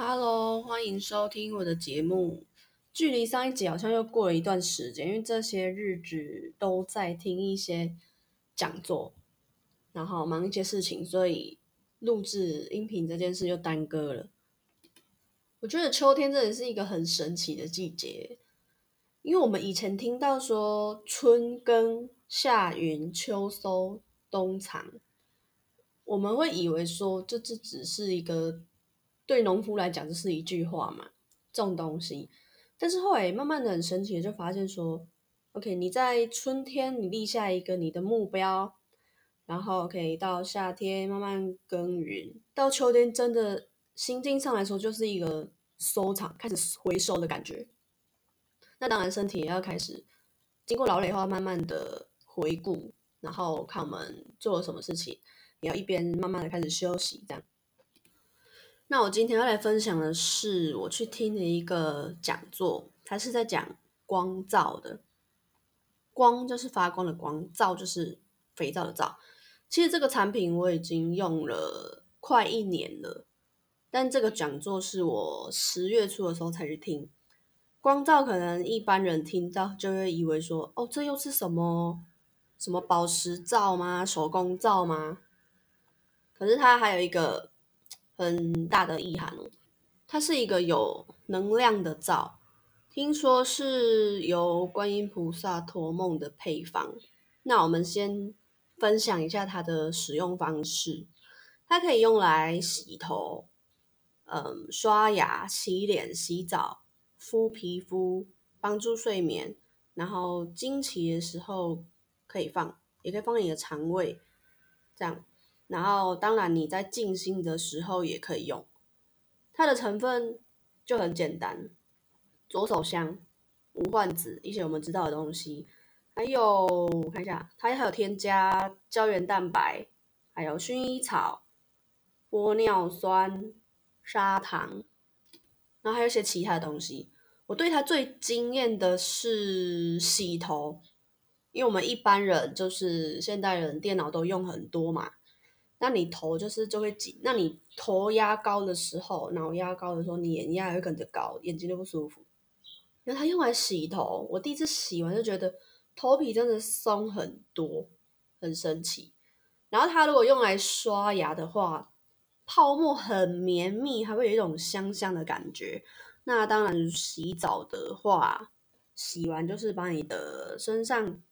Hello，欢迎收听我的节目。距离上一集好像又过了一段时间，因为这些日子都在听一些讲座，然后忙一些事情，所以录制音频这件事就耽搁了。我觉得秋天真的是一个很神奇的季节，因为我们以前听到说春耕、夏耘、秋收、冬藏，我们会以为说这这只是一个。对农夫来讲，就是一句话嘛，种东西。但是后来慢慢的很神奇的就发现说，OK，你在春天你立下一个你的目标，然后可以到夏天慢慢耕耘，到秋天真的心境上来说就是一个收场，开始回收的感觉。那当然身体也要开始经过劳累后，慢慢的回顾，然后看我们做了什么事情，也要一边慢慢的开始休息，这样。那我今天要来分享的是，我去听的一个讲座，它是在讲光照的。光就是发光的光，皂就是肥皂的皂。其实这个产品我已经用了快一年了，但这个讲座是我十月初的时候才去听。光照可能一般人听到就会以为说，哦，这又是什么什么宝石皂吗？手工皂吗？可是它还有一个。很大的意涵哦，它是一个有能量的皂，听说是由观音菩萨托梦的配方。那我们先分享一下它的使用方式，它可以用来洗头、嗯刷牙、洗脸、洗澡、敷皮肤、帮助睡眠，然后经期的时候可以放，也可以放你的肠胃，这样。然后，当然你在静心的时候也可以用。它的成分就很简单：左手香、无患子一些我们知道的东西，还有我看一下，它还有添加胶原蛋白，还有薰衣草、玻尿酸、砂糖，然后还有一些其他的东西。我对它最惊艳的是洗头，因为我们一般人就是现代人，电脑都用很多嘛。那你头就是就会紧，那你头压高的时候，脑压高的时候，你眼压也会跟着高，眼睛就不舒服。那它用来洗头，我第一次洗完就觉得头皮真的松很多，很神奇。然后它如果用来刷牙的话，泡沫很绵密，还会有一种香香的感觉。那当然洗澡的话，洗完就是把你的身上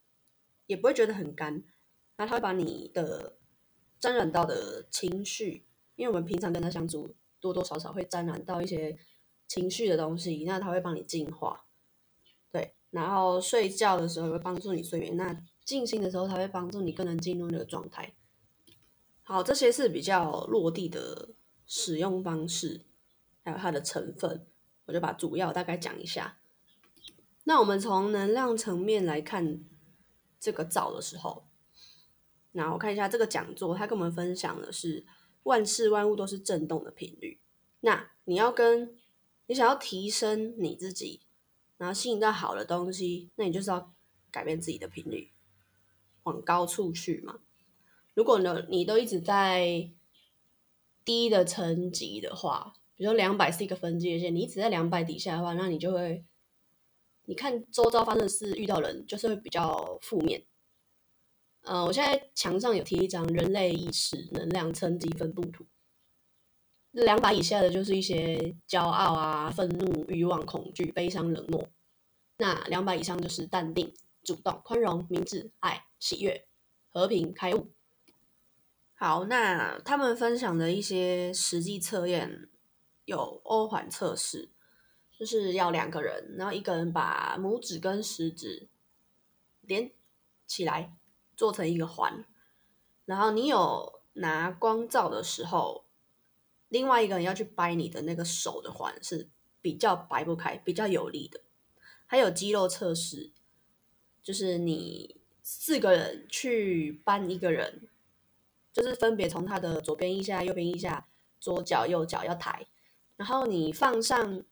也不会觉得很干，那它会把你的。沾染到的情绪，因为我们平常跟他相处，多多少少会沾染到一些情绪的东西，那他会帮你净化，对，然后睡觉的时候会帮助你睡眠，那静心的时候，他会帮助你更能进入那个状态。好，这些是比较落地的使用方式，还有它的成分，我就把主要大概讲一下。那我们从能量层面来看这个皂的时候。那我看一下这个讲座，他跟我们分享的是万事万物都是振动的频率。那你要跟你想要提升你自己，然后吸引到好的东西，那你就是要改变自己的频率，往高处去嘛。如果呢你都一直在低的层级的话，比如说两百是一个分界线，你一直在两百底下的话，那你就会你看周遭发生的事，遇到人就是会比较负面。呃，我现在墙上有贴一张人类意识能量层级分布图。两百以下的就是一些骄傲啊、愤怒、欲望、恐惧、悲伤、冷漠。那两百以上就是淡定、主动、宽容、明智、爱、喜悦、和平、开悟。好，那他们分享的一些实际测验有欧环测试，就是要两个人，然后一个人把拇指跟食指连起来。做成一个环，然后你有拿光照的时候，另外一个人要去掰你的那个手的环是比较掰不开、比较有力的。还有肌肉测试，就是你四个人去搬一个人，就是分别从他的左边一下、右边一下、左脚右脚要抬，然后你放上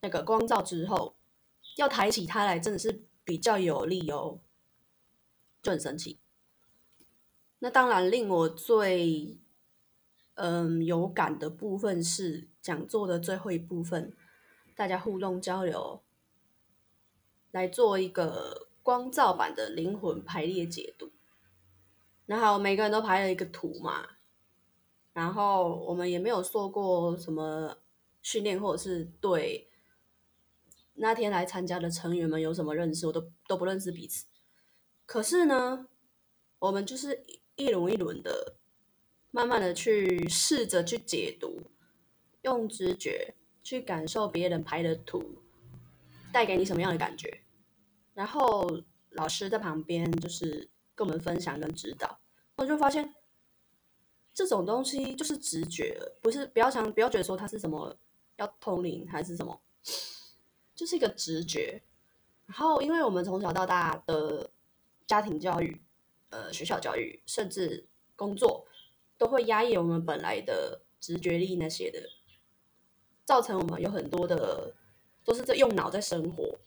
那个光照之后，要抬起他来，真的是比较有力哦。就很神奇。那当然，令我最嗯有感的部分是讲座的最后一部分，大家互动交流，来做一个光照版的灵魂排列解读。然后每个人都排了一个图嘛，然后我们也没有做过什么训练，或者是对那天来参加的成员们有什么认识，我都都不认识彼此。可是呢，我们就是一轮一轮的，慢慢的去试着去解读，用直觉去感受别人拍的图带给你什么样的感觉，然后老师在旁边就是跟我们分享跟指导，我就发现这种东西就是直觉，不是不要想不要觉得说它是什么要通灵还是什么，就是一个直觉。然后因为我们从小到大的家庭教育、呃学校教育，甚至工作，都会压抑我们本来的直觉力那些的，造成我们有很多的都是在用脑在生活，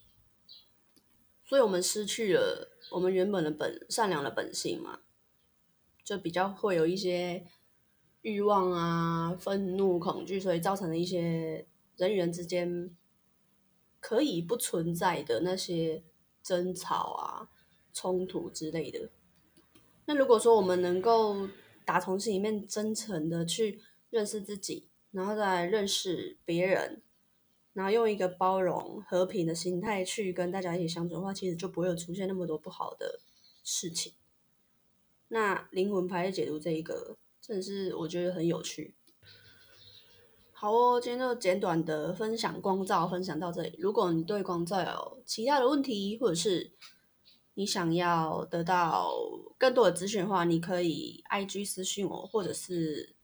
所以我们失去了我们原本的本善良的本性嘛，就比较会有一些欲望啊、愤怒、恐惧，所以造成了一些人与人之间可以不存在的那些争吵啊。冲突之类的。那如果说我们能够打从心里面真诚的去认识自己，然后再认识别人，然后用一个包容、和平的心态去跟大家一起相处的话，其实就不会有出现那么多不好的事情。那灵魂牌的解读这一个，真的是我觉得很有趣。好哦，今天就简短的分享光照，分享到这里。如果你对光照有其他的问题，或者是你想要得到更多的资讯的话，你可以 I G 私信我，或者是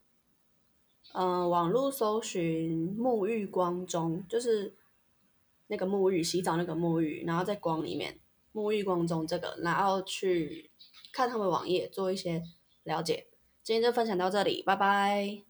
嗯网络搜寻沐浴光中，就是那个沐浴洗澡那个沐浴，然后在光里面沐浴光中这个，然后去看他们网页做一些了解。今天就分享到这里，拜拜。